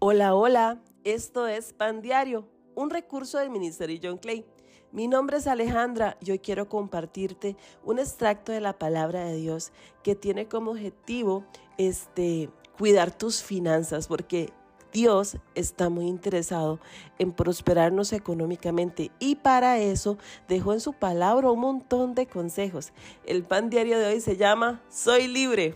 Hola, hola, esto es Pan Diario, un recurso del Ministerio John Clay. Mi nombre es Alejandra y hoy quiero compartirte un extracto de la palabra de Dios que tiene como objetivo este cuidar tus finanzas porque Dios está muy interesado en prosperarnos económicamente y para eso dejó en su palabra un montón de consejos. El pan diario de hoy se llama Soy libre.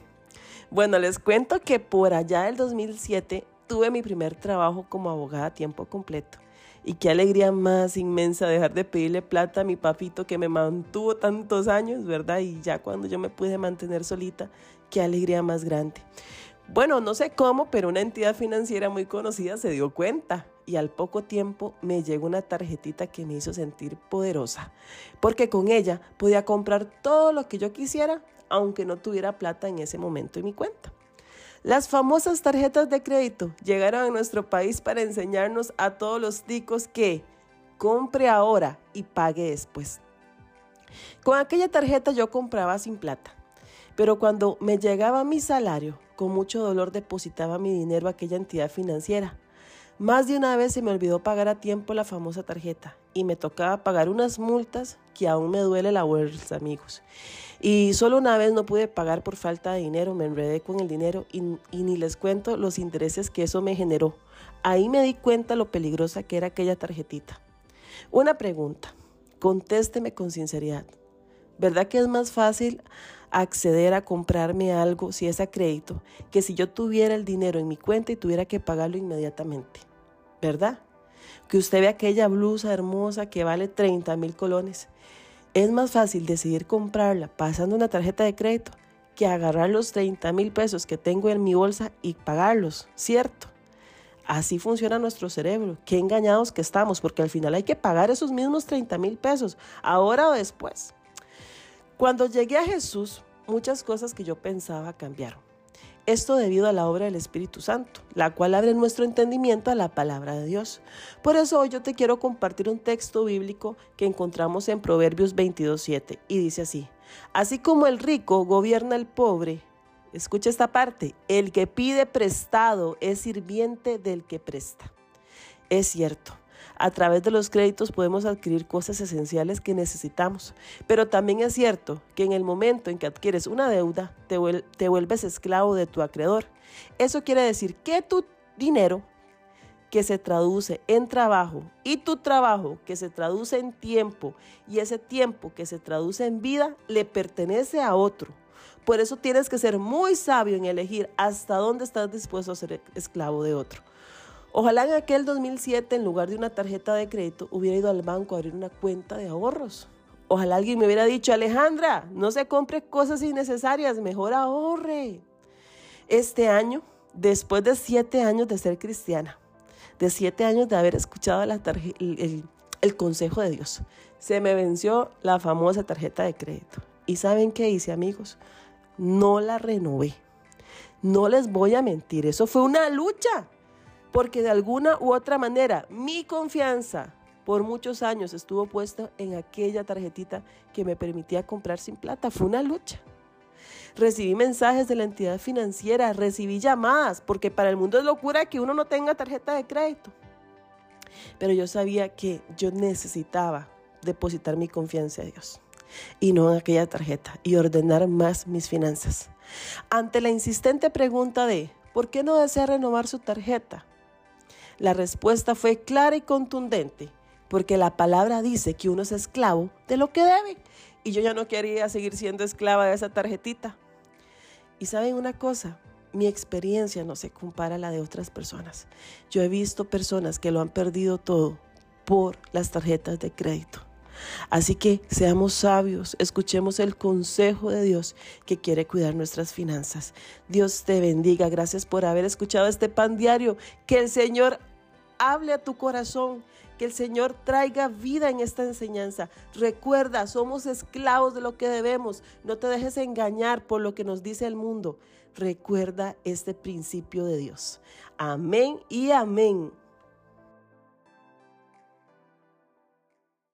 Bueno, les cuento que por allá del 2007 tuve mi primer trabajo como abogada a tiempo completo. Y qué alegría más inmensa dejar de pedirle plata a mi papito que me mantuvo tantos años, ¿verdad? Y ya cuando yo me pude mantener solita, qué alegría más grande. Bueno, no sé cómo, pero una entidad financiera muy conocida se dio cuenta y al poco tiempo me llegó una tarjetita que me hizo sentir poderosa, porque con ella podía comprar todo lo que yo quisiera, aunque no tuviera plata en ese momento en mi cuenta. Las famosas tarjetas de crédito llegaron a nuestro país para enseñarnos a todos los ticos que compre ahora y pague después. Con aquella tarjeta yo compraba sin plata, pero cuando me llegaba mi salario, con mucho dolor depositaba mi dinero a aquella entidad financiera. Más de una vez se me olvidó pagar a tiempo la famosa tarjeta y me tocaba pagar unas multas que aún me duele la bolsa, amigos. Y solo una vez no pude pagar por falta de dinero, me enredé con el dinero y, y, ni les cuento los intereses que eso me generó. Ahí me di cuenta lo peligrosa que era aquella tarjetita. Una pregunta, contésteme con sinceridad. ¿Verdad que es más fácil acceder a comprarme algo si es a crédito que si yo tuviera el dinero en mi cuenta y tuviera que pagarlo inmediatamente? ¿Verdad? Que usted ve aquella blusa hermosa que vale 30 mil colones es más fácil decidir comprarla pasando una tarjeta de crédito que agarrar los 30 mil pesos que tengo en mi bolsa y pagarlos, ¿cierto? Así funciona nuestro cerebro. Qué engañados que estamos, porque al final hay que pagar esos mismos 30 mil pesos, ahora o después. Cuando llegué a Jesús, muchas cosas que yo pensaba cambiaron. Esto debido a la obra del Espíritu Santo, la cual abre nuestro entendimiento a la palabra de Dios. Por eso hoy yo te quiero compartir un texto bíblico que encontramos en Proverbios 22.7 y dice así, así como el rico gobierna al pobre, escucha esta parte, el que pide prestado es sirviente del que presta. Es cierto, a través de los créditos podemos adquirir cosas esenciales que necesitamos, pero también es cierto que en el momento en que adquieres una deuda, te, te vuelves esclavo de tu acreedor. Eso quiere decir que tu dinero que se traduce en trabajo y tu trabajo que se traduce en tiempo y ese tiempo que se traduce en vida le pertenece a otro. Por eso tienes que ser muy sabio en elegir hasta dónde estás dispuesto a ser esclavo de otro. Ojalá en aquel 2007, en lugar de una tarjeta de crédito, hubiera ido al banco a abrir una cuenta de ahorros. Ojalá alguien me hubiera dicho, Alejandra, no se compre cosas innecesarias, mejor ahorre. Este año, después de siete años de ser cristiana, de siete años de haber escuchado el, el consejo de Dios, se me venció la famosa tarjeta de crédito. ¿Y saben qué hice, amigos? No la renové. No les voy a mentir, eso fue una lucha porque de alguna u otra manera mi confianza por muchos años estuvo puesta en aquella tarjetita que me permitía comprar sin plata. Fue una lucha. Recibí mensajes de la entidad financiera, recibí llamadas, porque para el mundo es locura que uno no tenga tarjeta de crédito. Pero yo sabía que yo necesitaba depositar mi confianza en Dios y no en aquella tarjeta y ordenar más mis finanzas. Ante la insistente pregunta de ¿por qué no desea renovar su tarjeta? La respuesta fue clara y contundente, porque la palabra dice que uno es esclavo de lo que debe. Y yo ya no quería seguir siendo esclava de esa tarjetita. Y saben una cosa, mi experiencia no se compara a la de otras personas. Yo he visto personas que lo han perdido todo por las tarjetas de crédito. Así que seamos sabios, escuchemos el consejo de Dios que quiere cuidar nuestras finanzas. Dios te bendiga. Gracias por haber escuchado este pan diario. Que el Señor hable a tu corazón. Que el Señor traiga vida en esta enseñanza. Recuerda, somos esclavos de lo que debemos. No te dejes engañar por lo que nos dice el mundo. Recuerda este principio de Dios. Amén y amén.